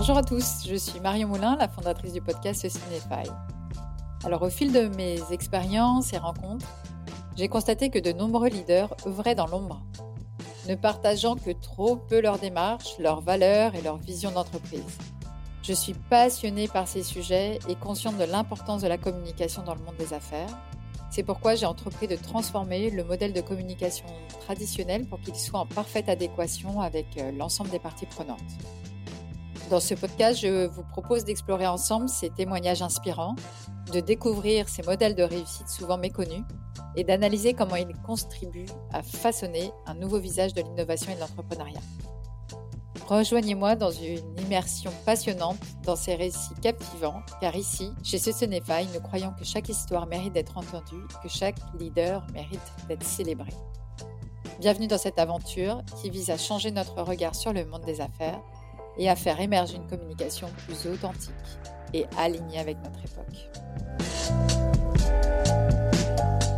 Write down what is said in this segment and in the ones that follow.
Bonjour à tous, je suis Marion Moulin, la fondatrice du podcast Cinéfy. Alors au fil de mes expériences et rencontres, j'ai constaté que de nombreux leaders œuvraient dans l'ombre, ne partageant que trop peu leur démarche, leurs valeurs et leur vision d'entreprise. Je suis passionnée par ces sujets et consciente de l'importance de la communication dans le monde des affaires. C'est pourquoi j'ai entrepris de transformer le modèle de communication traditionnel pour qu'il soit en parfaite adéquation avec euh, l'ensemble des parties prenantes. Dans ce podcast, je vous propose d'explorer ensemble ces témoignages inspirants, de découvrir ces modèles de réussite souvent méconnus et d'analyser comment ils contribuent à façonner un nouveau visage de l'innovation et de l'entrepreneuriat. Rejoignez-moi dans une immersion passionnante dans ces récits captivants, car ici, chez Socenify, nous croyons que chaque histoire mérite d'être entendue, que chaque leader mérite d'être célébré. Bienvenue dans cette aventure qui vise à changer notre regard sur le monde des affaires et à faire émerger une communication plus authentique et alignée avec notre époque.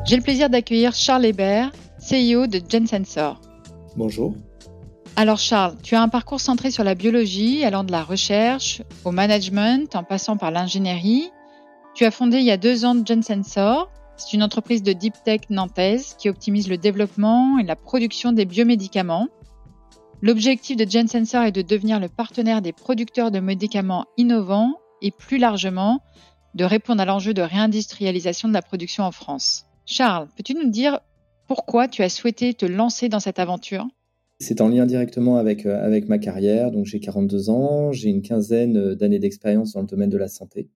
J'ai le plaisir d'accueillir Charles Hébert, CEO de Gensensor. Bonjour. Alors Charles, tu as un parcours centré sur la biologie, allant de la recherche au management, en passant par l'ingénierie. Tu as fondé il y a deux ans Gensensor. C'est une entreprise de deep tech nantaise qui optimise le développement et la production des biomédicaments. L'objectif de Gensensor est de devenir le partenaire des producteurs de médicaments innovants et plus largement de répondre à l'enjeu de réindustrialisation de la production en France. Charles, peux-tu nous dire pourquoi tu as souhaité te lancer dans cette aventure? C'est en lien directement avec, euh, ma carrière. Donc j'ai 42 ans, j'ai une quinzaine euh, d'années d'expérience dans le domaine de la santé.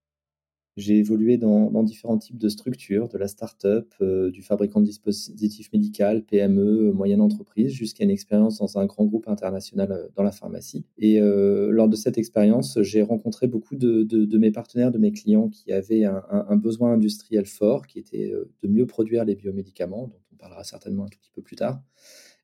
J'ai évolué dans, différents types de structures, de la start-up, euh, du fabricant de dispositifs médicaux, PME, moyenne entreprise, jusqu'à une expérience dans un grand groupe international euh, dans la pharmacie. Et euh, lors de cette expérience, j'ai rencontré beaucoup de, mes partenaires, de mes clients qui avaient un, besoin industriel fort, qui était de mieux produire les biomédicaments, dont on parlera certainement un tout petit peu plus tard.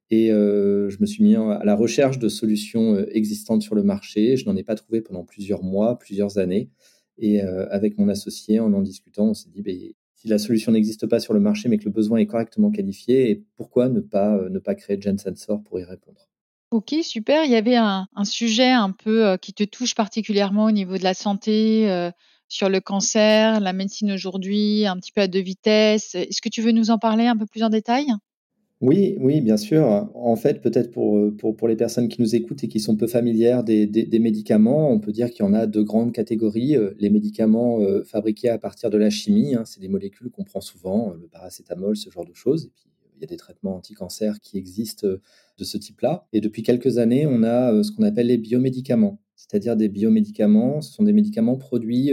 Et je me suis mis à la recherche de solutions existantes sur le marché. Je n'en ai pas trouvé pendant plusieurs mois, plusieurs années. Et euh, avec mon associé, en en discutant, on s'est dit, ben, si la solution n'existe pas sur le marché, mais que le besoin est correctement qualifié, pourquoi ne pas, euh, ne pas créer Sensor pour y répondre? Ok, super. Il y avait un, sujet un peu euh, qui te touche particulièrement au niveau de la santé, sur le cancer, la médecine aujourd'hui, un petit peu à deux vitesses. Est-ce que tu veux nous en parler un peu plus en détail? Oui, oui, bien sûr. En fait, peut-être pour, pour, pour, les personnes qui nous écoutent et qui sont peu familières des, des, médicaments, on peut dire qu'il y en a deux grandes catégories. Euh, les médicaments euh, fabriqués à partir de la chimie, hein, c'est des molécules qu'on prend souvent, euh, le paracétamol, ce genre de choses. Et puis, il y a des traitements anti-cancer qui existent de ce type-là. Et depuis quelques années, on a ce qu'on appelle les biomédicaments, c'est-à-dire des biomédicaments. Ce sont des médicaments produits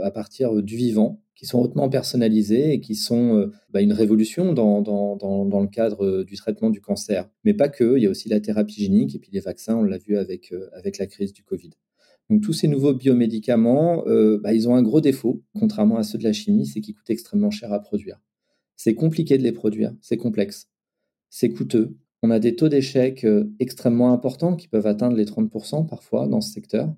à partir du vivant, qui sont hautement personnalisés et qui sont euh, bah, une révolution dans, le cadre euh, du traitement du cancer. Mais pas que, il y a aussi la thérapie génique et puis les vaccins, on l'a vu avec, euh, la crise du Covid. Donc tous ces nouveaux biomédicaments, bah, ils ont un gros défaut, contrairement à ceux de la chimie, c'est qu'ils coûtent extrêmement cher à produire. C'est compliqué de les produire, c'est complexe, c'est coûteux. On a des taux d'échec extrêmement importants qui peuvent atteindre les 30% parfois dans ce secteur.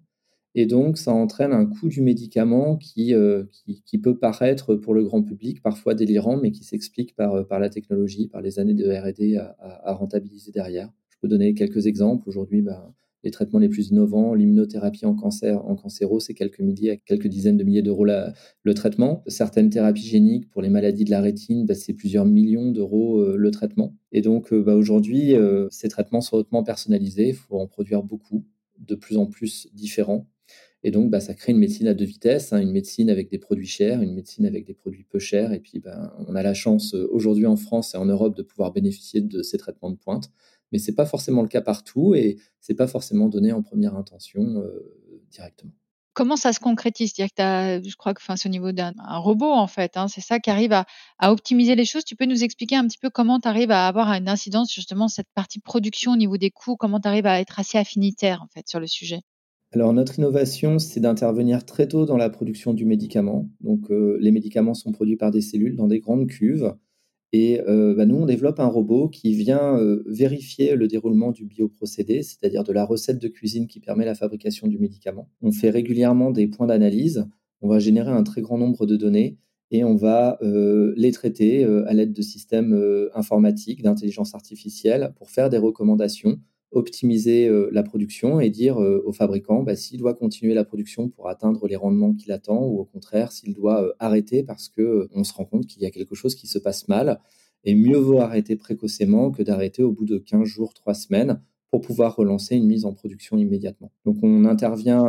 Et donc, ça entraîne un coût du médicament euh, qui, qui, peut paraître pour le grand public parfois délirant, mais qui s'explique par, euh, par la technologie, par les années de RD à, rentabiliser derrière. Je peux donner quelques exemples. Aujourd'hui, bah, les traitements les plus innovants, l'immunothérapie en cancer, en cancéro, c'est quelques milliers, quelques dizaines de milliers d'euros le traitement. Certaines thérapies géniques pour les maladies de la rétine, bah, c'est plusieurs millions d'euros euh, le traitement. Et donc, bah, aujourd'hui, ces traitements sont hautement personnalisés. Il faut en produire beaucoup, de plus en plus différents. Et donc, bah, ça crée une médecine à deux vitesses, hein, une médecine avec des produits chers, une médecine avec des produits peu chers. Et puis, bah, on a la chance euh, aujourd'hui en France et en Europe de pouvoir bénéficier de ces traitements de pointe. Mais ce n'est pas forcément le cas partout et ce n'est pas forcément donné en première intention euh, directement. Comment ça se concrétise? Que je crois que c'est au niveau d'un robot, en fait. Hein, c'est ça qui arrive à, à, optimiser les choses. Tu peux nous expliquer un petit peu comment tu arrives à avoir une incidence justement cette partie production au niveau des coûts? Comment tu arrives à être assez affinitaire, en fait, sur le sujet? Alors notre innovation, c'est d'intervenir très tôt dans la production du médicament. Donc euh, les médicaments sont produits par des cellules dans des grandes cuves. Et euh, bah, nous, on développe un robot qui vient euh, vérifier le déroulement du bioprocédé, c'est-à-dire de la recette de cuisine qui permet la fabrication du médicament. On fait régulièrement des points d'analyse. On va générer un très grand nombre de données et on va les traiter à l'aide de systèmes informatiques, d'intelligence artificielle, pour faire des recommandations optimiser la production et dire au fabricant bah, s'il doit continuer la production pour atteindre les rendements qu'il attend ou au contraire s'il doit arrêter parce qu'on se rend compte qu'il y a quelque chose qui se passe mal. Et mieux vaut arrêter précocement que d'arrêter au bout de 15 jours, 3 semaines pour pouvoir relancer une mise en production immédiatement. Donc on intervient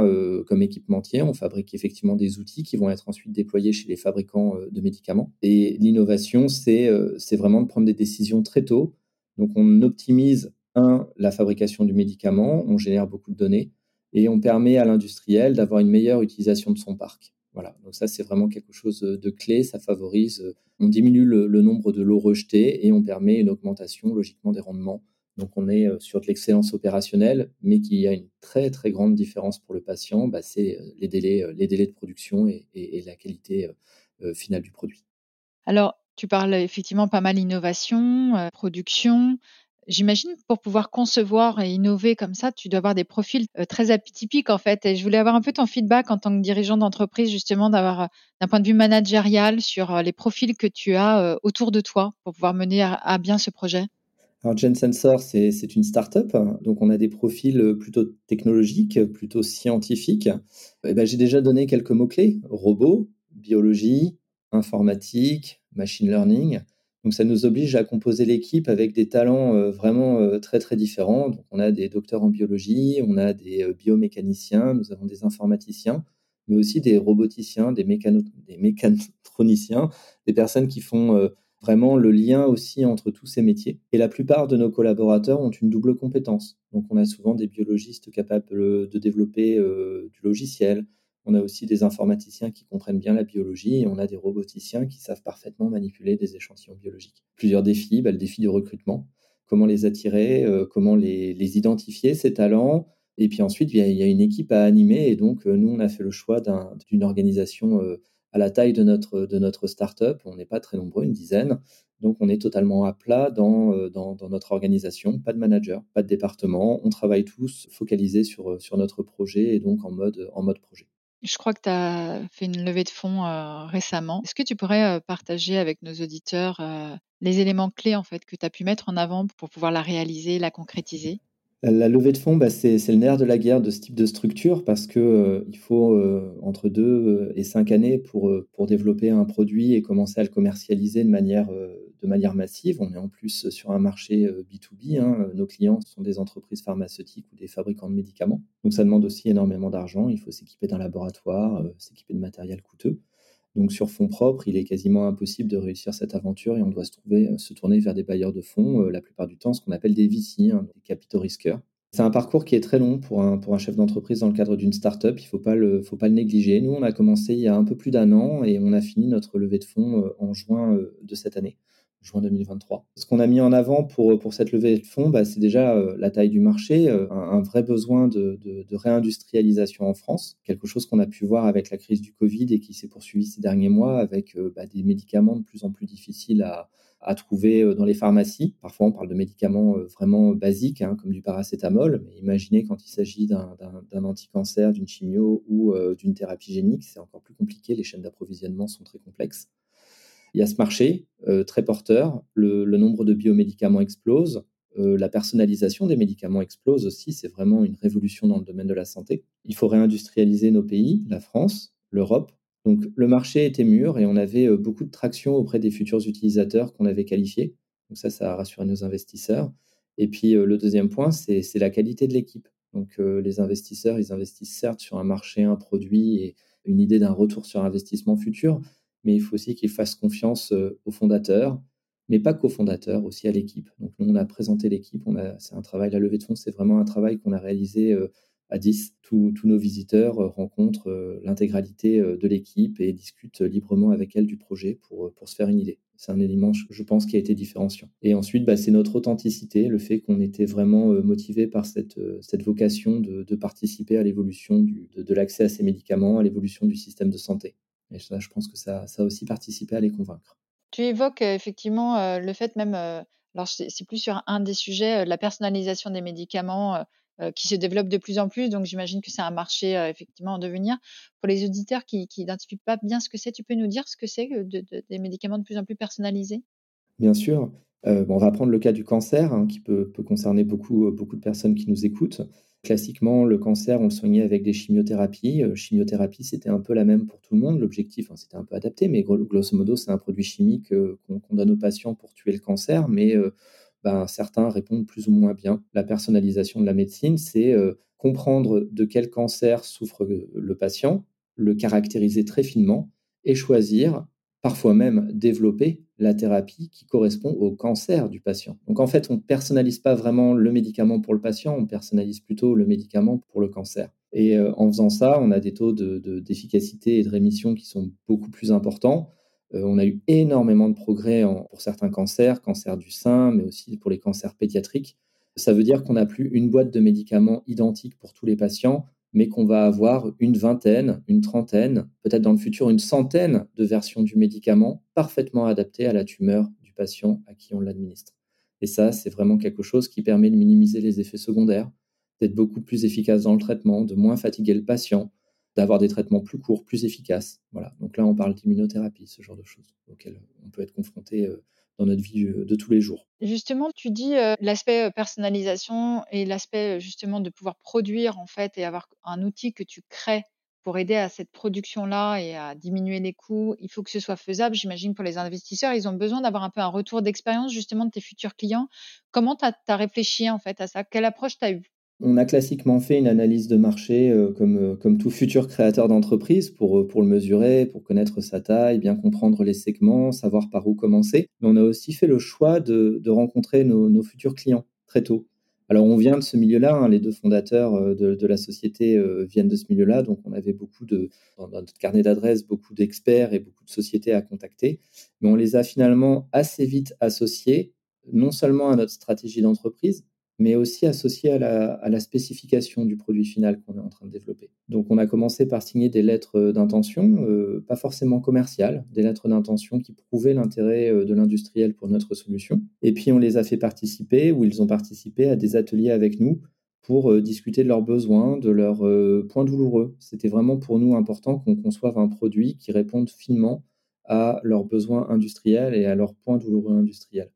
comme équipementier, on fabrique effectivement des outils qui vont être ensuite déployés chez les fabricants de médicaments. Et l'innovation, c'est vraiment de prendre des décisions très tôt. Donc on optimise un, la fabrication du médicament, on génère beaucoup de données et on permet à l'industriel d'avoir une meilleure utilisation de son parc. Voilà, donc ça c'est vraiment quelque chose de clé, ça favorise, on diminue le, nombre de lots rejetés et on permet une augmentation logiquement des rendements. Donc on est euh, sur de l'excellence opérationnelle, mais qui a une très très grande différence pour le patient, bah, c'est euh, les délais, euh, les délais de production et, la qualité finale du produit. Alors, tu parles effectivement pas mal d'innovation, production. J'imagine pour pouvoir concevoir et innover comme ça, tu dois avoir des profils euh, très atypiques en fait. Et je voulais avoir un peu ton feedback en tant que dirigeant d'entreprise, justement, d'avoir euh, d'un point de vue managérial sur euh, les profils que tu as autour de toi pour pouvoir mener à, bien ce projet. Alors GenSensor, c'est une start-up, donc on a des profils plutôt technologiques, plutôt scientifiques. Eh ben, J'ai déjà donné quelques mots-clés, robots, biologie, informatique, machine learning. Donc ça nous oblige à composer l'équipe avec des talents euh, vraiment euh, très très différents. Donc on a des docteurs en biologie, on a des euh, biomécaniciens, nous avons des informaticiens, mais aussi des roboticiens, des, des mécanotroniciens, des personnes qui font vraiment le lien aussi entre tous ces métiers. Et la plupart de nos collaborateurs ont une double compétence. Donc on a souvent des biologistes capables de développer du logiciel, on a aussi des informaticiens qui comprennent bien la biologie et on a des roboticiens qui savent parfaitement manipuler des échantillons biologiques. Plusieurs défis, bah, le défi du recrutement, comment les attirer, euh, comment les, identifier, ces talents. Et puis ensuite, il y, a, une équipe à animer et donc euh, nous, on a fait le choix d'une organisation euh, à la taille de notre, de start-up. On n'est pas très nombreux, une dizaine. Donc, on est totalement à plat dans, notre organisation. Pas de manager, pas de département. On travaille tous focalisés sur, notre projet et donc en mode projet. Je crois que tu as fait une levée de fonds euh, récemment. Est-ce que tu pourrais euh, partager avec nos auditeurs euh, les éléments clés en fait que tu as pu mettre en avant pour pouvoir la réaliser, la concrétiser? La levée de fonds, bah, c'est le nerf de la guerre de ce type de structure parce qu'il il faut entre deux et cinq années pour, développer un produit et commencer à le commercialiser de manière massive. On est en plus sur un marché B2B. Euh, hein. Nos clients sont des entreprises pharmaceutiques ou des fabricants de médicaments. Donc ça demande aussi énormément d'argent. Il faut s'équiper d'un laboratoire, euh, s'équiper de matériel coûteux. Donc sur fonds propres, il est quasiment impossible de réussir cette aventure et on doit se, se tourner vers des bailleurs de fonds, euh, la plupart du temps ce qu'on appelle des VC, hein, des capitaux risqueurs. C'est un parcours qui est très long pour un, chef d'entreprise dans le cadre d'une start-up. Il ne faut, faut pas le négliger. Nous, on a commencé il y a un peu plus d'un an et on a fini notre levée de fonds en juin de cette année juin 2023. Ce qu'on a mis en avant pour, pour cette levée de fonds, bah, c'est déjà euh, la taille du marché, euh, un, vrai besoin de, de, réindustrialisation en France, quelque chose qu'on a pu voir avec la crise du Covid et qui s'est poursuivi ces derniers mois avec euh, bah, des médicaments de plus en plus difficiles à, à trouver dans les pharmacies. Parfois, on parle de médicaments vraiment basiques, hein, comme du paracétamol, mais imaginez quand il s'agit d'un anticancer, d'une chimio ou d'une thérapie génique, c'est encore plus compliqué, les chaînes d'approvisionnement sont très complexes. Il y a ce marché euh, très porteur, le, nombre de biomédicaments explose, euh, la personnalisation des médicaments explose aussi, c'est vraiment une révolution dans le domaine de la santé. Il faut réindustrialiser nos pays, la France, l'Europe. Donc le marché était mûr et on avait euh, beaucoup de traction auprès des futurs utilisateurs qu'on avait qualifiés. Donc ça, ça a rassuré nos investisseurs. Et puis le deuxième point, c'est la qualité de l'équipe. Donc les investisseurs, ils investissent certes sur un marché, un produit et une idée d'un retour sur investissement futur, mais il faut aussi qu'ils fassent confiance euh, aux fondateurs, mais pas qu'aux fondateurs, aussi à l'équipe. Donc nous, on a présenté l'équipe, c'est un travail, la levée de fonds, c'est vraiment un travail qu'on a réalisé euh, à 10. Tous, nos visiteurs euh, rencontrent l'intégralité de l'équipe et discutent librement avec elle du projet pour, se faire une idée. C'est un élément, je pense, qui a été différenciant. Et ensuite, bah, c'est notre authenticité, le fait qu'on était vraiment motivé par cette, vocation de, participer à l'évolution de l'accès à ces médicaments, à l'évolution du système de santé. Et ça, je pense que ça, ça a aussi participé à les convaincre. Tu évoques effectivement le fait même, alors c'est plus sur un des sujets, la personnalisation des médicaments qui se développe de plus en plus. Donc j'imagine que c'est un marché effectivement en devenir. Pour les auditeurs qui n'identifient pas bien ce que c'est, tu peux nous dire ce que c'est des médicaments de plus en plus personnalisés? Bien sûr. on va prendre le cas du cancer, hein, qui peut, concerner beaucoup, beaucoup de personnes qui nous écoutent. Classiquement, le cancer, on le soignait avec des chimiothérapies. chimiothérapie, c'était un peu la même pour tout le monde. L'objectif, hein, c'était un peu adapté, mais grosso modo, c'est un produit chimique qu'on donne aux patients pour tuer le cancer, mais ben, certains répondent plus ou moins bien. La personnalisation de la médecine, c'est comprendre de quel cancer souffre le patient, le caractériser très finement et choisir, parfois même développer la thérapie qui correspond au cancer du patient. Donc en fait, on ne personnalise pas vraiment le médicament pour le patient, on personnalise plutôt le médicament pour le cancer. Et euh, en faisant ça, on a des taux d'efficacité de, et de rémission qui sont beaucoup plus importants. Euh, on a eu énormément de progrès pour certains cancers, cancer du sein, mais aussi pour les cancers pédiatriques. Ça veut dire qu'on n'a plus une boîte de médicaments identique pour tous les patients, mais qu'on va avoir une vingtaine, une trentaine, peut-être dans le futur une centaine de versions du médicament parfaitement adaptées à la tumeur du patient à qui on l'administre. Et ça, c'est vraiment quelque chose qui permet de minimiser les effets secondaires, d'être beaucoup plus efficace dans le traitement, de moins fatiguer le patient, d'avoir des traitements plus courts, plus efficaces. Voilà. Donc là, on parle d'immunothérapie, ce genre de choses auxquelles on peut être confronté euh, dans notre vie de tous les jours. Justement, tu dis l'aspect personnalisation et l'aspect justement de pouvoir produire en fait et avoir un outil que tu crées pour aider à cette production-là et à diminuer les coûts. Il faut que ce soit faisable, j'imagine, pour les investisseurs. Ils ont besoin d'avoir un peu un retour d'expérience justement de tes futurs clients. Comment tu as, réfléchi en fait à ça? Quelle approche tu as eue? On a classiquement fait une analyse de marché euh, comme, euh, comme tout futur créateur d'entreprise pour, euh, pour le mesurer, pour connaître sa taille, bien comprendre les segments, savoir par où commencer. Mais on a aussi fait le choix de, rencontrer nos, futurs clients très tôt. Alors on vient de ce milieu-là, hein, les deux fondateurs de, de, la société viennent de ce milieu-là, donc on avait beaucoup de, dans notre carnet d'adresses, beaucoup d'experts et beaucoup de sociétés à contacter. Mais on les a finalement assez vite associés, non seulement à notre stratégie d'entreprise, mais aussi associé à la, spécification du produit final qu'on est en train de développer. Donc on a commencé par signer des lettres d'intention, euh, pas forcément commerciales, des lettres d'intention qui prouvaient l'intérêt euh, de l'industriel pour notre solution. Et puis on les a fait participer, ou ils ont participé à des ateliers avec nous pour euh, discuter de leurs besoins, de leurs points douloureux. C'était vraiment pour nous important qu'on conçoive un produit qui réponde finement à leurs besoins industriels et à leurs points douloureux industriels.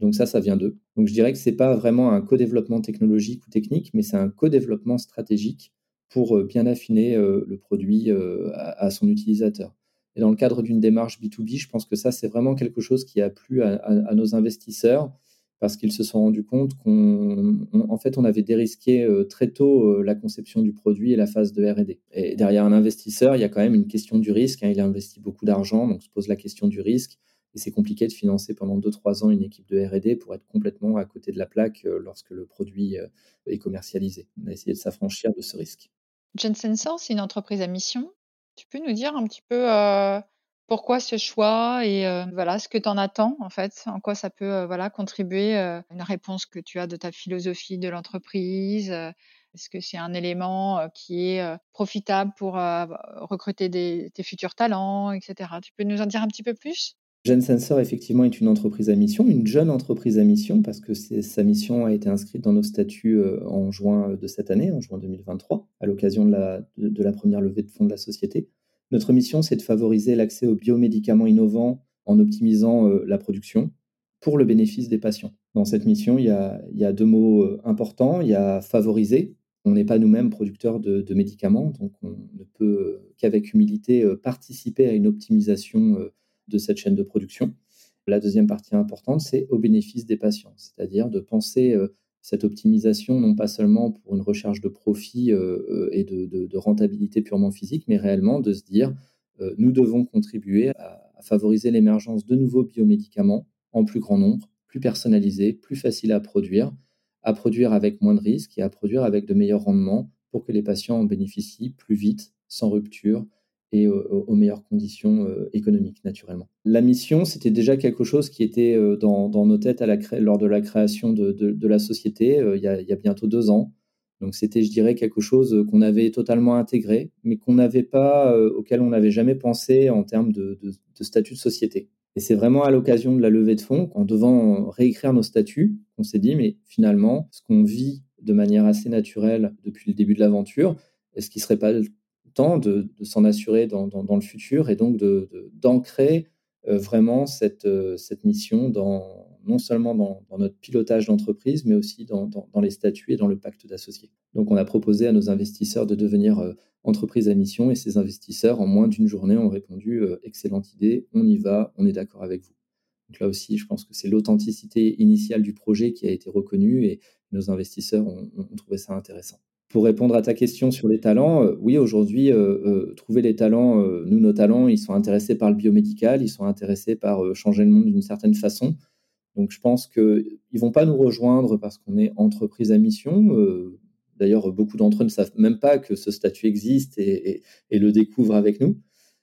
Donc ça, ça vient d'eux. Donc je dirais que ce n'est pas vraiment un co-développement technologique ou technique, mais c'est un co-développement stratégique pour euh, bien affiner euh, le produit euh, à, son utilisateur. Et dans le cadre d'une démarche B2B, je pense que ça, c'est vraiment quelque chose qui a plu à, nos investisseurs parce qu'ils se sont rendus compte qu'en fait, on avait dérisqué très tôt la conception du produit et la phase de R&D. Et derrière un investisseur, il y a quand même une question du risque. Hein. il a investi beaucoup d'argent, donc se pose la question du risque. Et c'est compliqué de financer pendant 2-3 ans une équipe de RD pour être complètement à côté de la plaque euh, lorsque le produit euh, est commercialisé. On a essayé de s'affranchir de ce risque. Jensen c'est une entreprise à mission. Tu peux nous dire un petit peu euh, pourquoi ce choix et voilà ce que tu en attends en fait, en quoi ça peut voilà contribuer à une réponse que tu as de ta philosophie de l'entreprise. Est-ce que c'est un élément qui est profitable pour recruter des, tes futurs talents, etc. Tu peux nous en dire un petit peu plus? Gen Sensor, effectivement, est une entreprise à mission, une jeune entreprise à mission, parce que sa mission a été inscrite dans nos statuts euh, en juin de cette année, en juin 2023, à l'occasion de la, première levée de fonds de la société. Notre mission, c'est de favoriser l'accès aux biomédicaments innovants en optimisant euh, la production pour le bénéfice des patients. Dans cette mission, il y a, deux mots euh, importants. Il y a favoriser. On n'est pas nous-mêmes producteurs de, médicaments, donc on ne peut qu'avec humilité participer à une optimisation de cette chaîne de production. La deuxième partie importante, c'est au bénéfice des patients, c'est-à-dire de penser euh, cette optimisation non pas seulement pour une recherche de profit euh, euh, et de, rentabilité purement physique, mais réellement de se dire, nous devons contribuer à, favoriser l'émergence de nouveaux biomédicaments en plus grand nombre, plus personnalisés, plus faciles à produire, à produire avec moins de risques et à produire avec de meilleurs rendements pour que les patients en bénéficient plus vite, sans rupture, et aux, meilleures conditions euh, économiques, naturellement. La mission, c'était déjà quelque chose qui était euh, dans, nos têtes lors de la création de, la société euh, il y, a, bientôt deux ans. Donc c'était, je dirais, quelque chose qu'on avait totalement intégré, mais qu'on n'avait pas, auquel on n'avait jamais pensé en termes de, statut de société. Et c'est vraiment à l'occasion de la levée de fonds, en devant réécrire nos statuts, qu'on s'est dit, mais finalement, ce qu'on vit de manière assez naturelle depuis le début de l'aventure, est-ce qu'il ne serait pas de, s'en assurer dans, le futur et donc d'ancrer euh, vraiment cette, euh, mission non seulement dans, notre pilotage d'entreprise, mais aussi dans, les statuts et dans le pacte d'associés. Donc on a proposé à nos investisseurs de devenir entreprise à mission et ces investisseurs, en moins d'une journée, ont répondu excellente idée, on y va, on est d'accord avec vous. Donc là aussi, je pense que c'est l'authenticité initiale du projet qui a été reconnue et nos investisseurs ont, trouvé ça intéressant. Pour répondre à ta question sur les talents, euh, oui, aujourd'hui, euh, euh, trouver les talents, nous, nos talents, ils sont intéressés par le biomédical, ils sont intéressés par changer le monde d'une certaine façon. Donc, je pense qu'ils ne vont pas nous rejoindre parce qu'on est entreprise à mission. D'ailleurs, beaucoup d'entre eux ne savent même pas que ce statut existe et le découvrent avec nous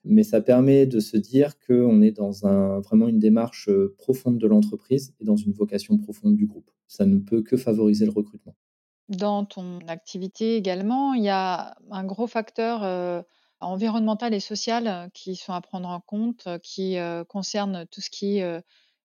mais ça permet de se dire qu'on est dans un, vraiment une démarche profonde de l'entreprise et dans une vocation profonde du groupe. Ça ne peut que favoriser le recrutement. Dans ton activité également, il y a un gros facteur euh, environnemental et social euh, qui sont à prendre en compte, qui concerne tout ce qui est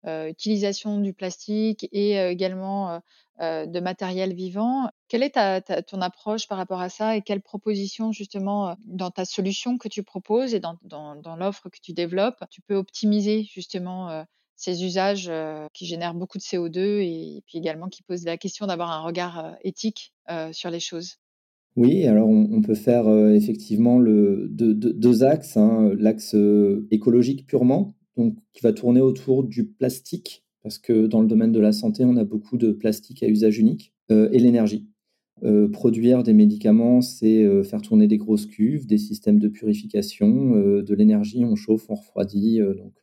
utilisation du plastique et également de matériel vivant. Quelle est ton approche par rapport à ça et quelles propositions justement dans ta solution que tu proposes et dans, l'offre que tu développes, tu peux optimiser justement ces usages qui génèrent beaucoup de CO2 et, puis également qui posent la question d'avoir un regard éthique sur les choses oui, alors on, peut faire effectivement le, deux, axes. Hein. L'axe écologique purement, donc, qui va tourner autour du plastique parce que dans le domaine de la santé, on a beaucoup de plastique à usage unique, et l'énergie. Euh, produire des médicaments, c'est euh, faire tourner des grosses cuves, des systèmes de purification, de l'énergie, on chauffe, on refroidit. donc,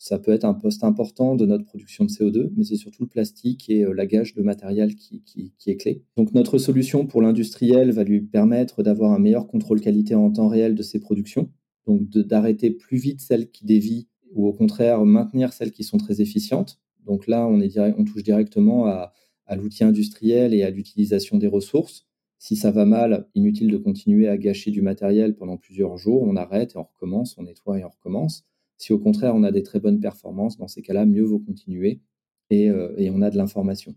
ça peut être un poste important de notre production de CO2, mais c'est surtout le plastique et la gage de matériel qui, est clé. Donc, notre solution pour l'industriel va lui permettre d'avoir un meilleur contrôle qualité en temps réel de ses productions, donc d'arrêter plus vite celles qui dévient ou au contraire maintenir celles qui sont très efficientes. Donc là, on touche directement à, l'outil industriel et à l'utilisation des ressources. Si ça va mal, inutile de continuer à gâcher du matériel pendant plusieurs jours, on arrête et on recommence, on nettoie et on recommence. Si au contraire on a des très bonnes performances, dans ces cas-là, mieux vaut continuer et, euh, on a de l'information.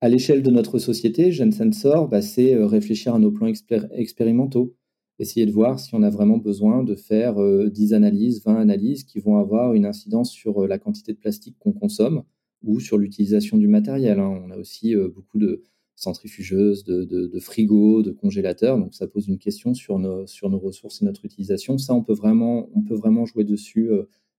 À l'échelle de notre société, GenSensor, bah, c'est euh, réfléchir à nos plans expérimentaux essayer de voir si on a vraiment besoin de faire 10 euh, analyses, 20 analyses qui vont avoir une incidence sur euh, la quantité de plastique qu'on consomme ou sur l'utilisation du matériel. Hein. On a aussi euh, beaucoup de centrifugeuses, de, frigos, de congélateurs, donc ça pose une question sur nos, ressources et notre utilisation. Ça, on peut vraiment, jouer dessus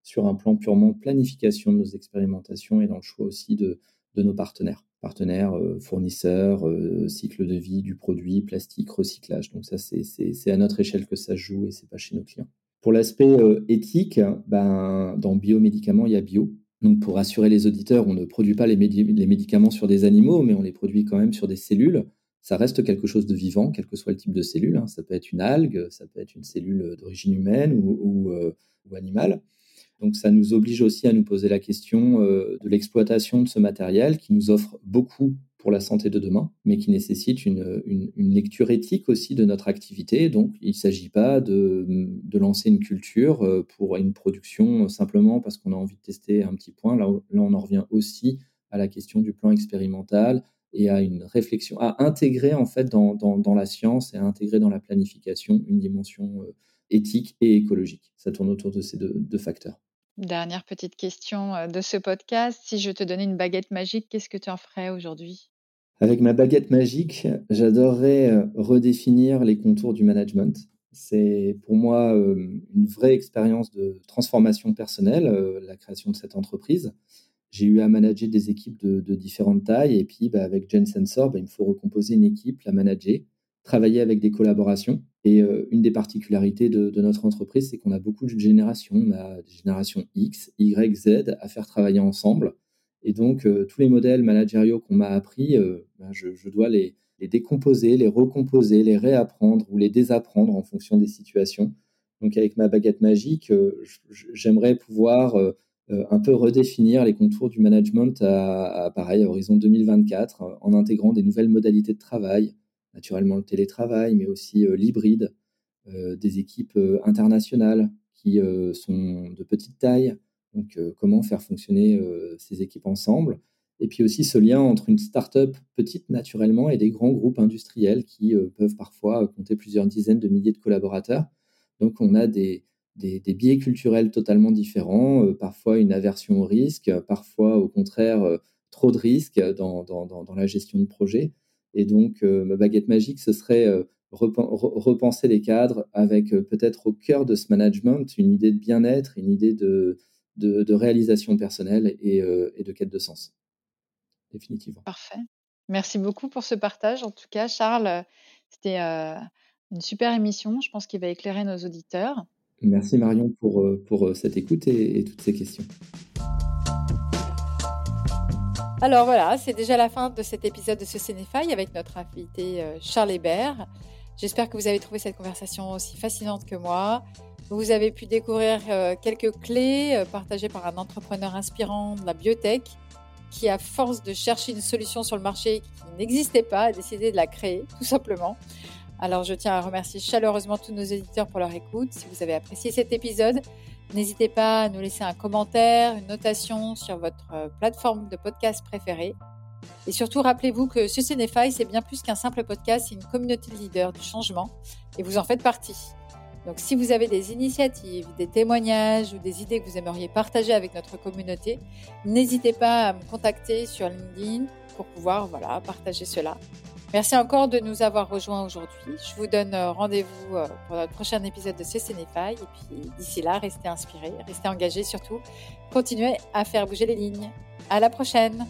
sur un plan purement planification de nos expérimentations et dans le choix aussi de, nos partenaires partenaires, euh, fournisseurs, euh, cycle de vie du produit, plastique, recyclage. Donc ça, c'est à notre échelle que ça joue et c'est pas chez nos clients. Pour l'aspect euh, éthique, ben, dans biomédicaments, il y a bio. Donc pour rassurer les auditeurs, on ne produit pas les, médicaments sur des animaux, mais on les produit quand même sur des cellules. Ça reste quelque chose de vivant, quel que soit le type de cellule. Hein. Ça peut être une algue, ça peut être une cellule d'origine humaine ou, ou, ou animale. Donc ça nous oblige aussi à nous poser la question euh, de l'exploitation de ce matériel qui nous offre beaucoup pour la santé de demain, mais qui nécessite une, lecture éthique aussi de notre activité. Donc il ne s'agit pas de, lancer une culture euh, pour une production simplement parce qu'on a envie de tester un petit point. Là, on en revient aussi à la question du plan expérimental et à une réflexion, à intégrer en fait dans, la science et à intégrer dans la planification une dimension euh, éthique et écologique. Ça tourne autour de ces deux facteurs. Dernière petite question euh, de ce podcast. Si je te donnais une baguette magique, qu'est-ce que tu en ferais aujourd'hui? Avec ma baguette magique, j'adorerais euh, redéfinir les contours du management. C'est pour moi euh, une vraie expérience de transformation personnelle, la création de cette entreprise. J'ai eu à manager des équipes de, différentes tailles et puis bah, avec GenSensor, bah, il me faut recomposer une équipe, la manager, travailler avec des collaborations. Et euh, une des particularités de, notre entreprise, c'est qu'on a beaucoup de générations. On a des générations X, Y, Z à faire travailler ensemble. Et donc, euh, tous les modèles managériaux qu'on m'a appris, euh, ben, je, dois les, décomposer, les recomposer, les réapprendre ou les désapprendre en fonction des situations. Donc, avec ma baguette magique, j'aimerais pouvoir un peu redéfinir les contours du management à, à, pareil, à horizon 2024, en intégrant des nouvelles modalités de travail, naturellement le télétravail, mais aussi euh, l'hybride, euh, des équipes euh, internationales qui sont de petite taille. Donc, comment faire fonctionner ces équipes ensemble? Et puis aussi ce lien entre une start-up petite naturellement et des grands groupes industriels qui peuvent parfois compter plusieurs dizaines de milliers de collaborateurs. Donc on a des, biais culturels totalement différents, parfois une aversion au risque, parfois au contraire trop de risques dans, dans, la gestion de projet. Et donc, ma baguette magique, ce serait repenser les cadres avec peut-être au cœur de ce management une idée de bien-être, une idée de, de, réalisation personnelle et, et de quête de sens. Définitivement. Parfait. Merci beaucoup pour ce partage. En tout cas, Charles, c'était une super émission. Je pense qu'il va éclairer nos auditeurs. Merci Marion pour, euh, pour euh, cette écoute et, toutes ces questions. Alors voilà, c'est déjà la fin de cet épisode de ce Cinéfy avec notre invité euh, Charles Hébert. J'espère que vous avez trouvé cette conversation aussi fascinante que moi. Vous avez pu découvrir quelques clés partagées par un entrepreneur inspirant de la biotech qui, à force de chercher une solution sur le marché qui n'existait pas, a décidé de la créer, tout simplement. Alors je tiens à remercier chaleureusement tous nos éditeurs pour leur écoute. Si vous avez apprécié cet épisode, n'hésitez pas à nous laisser un commentaire, une notation sur votre euh, plateforme de podcast préférée. Et surtout, rappelez-vous que Cinéfy, c'est bien plus qu'un simple podcast, c'est une communauté de leaders du changement et vous en faites partie. Donc si vous avez des initiatives, des témoignages ou des idées que vous aimeriez partager avec notre communauté, n'hésitez pas à me contacter sur LinkedIn pour pouvoir voilà, partager cela. Merci encore de nous avoir rejoints aujourd'hui. Je vous donne euh, rendez-vous euh, pour notre prochain épisode de Ce Et puis d'ici là, restez inspirés, restez engagés surtout. Continuez à faire bouger les lignes. À la prochaine!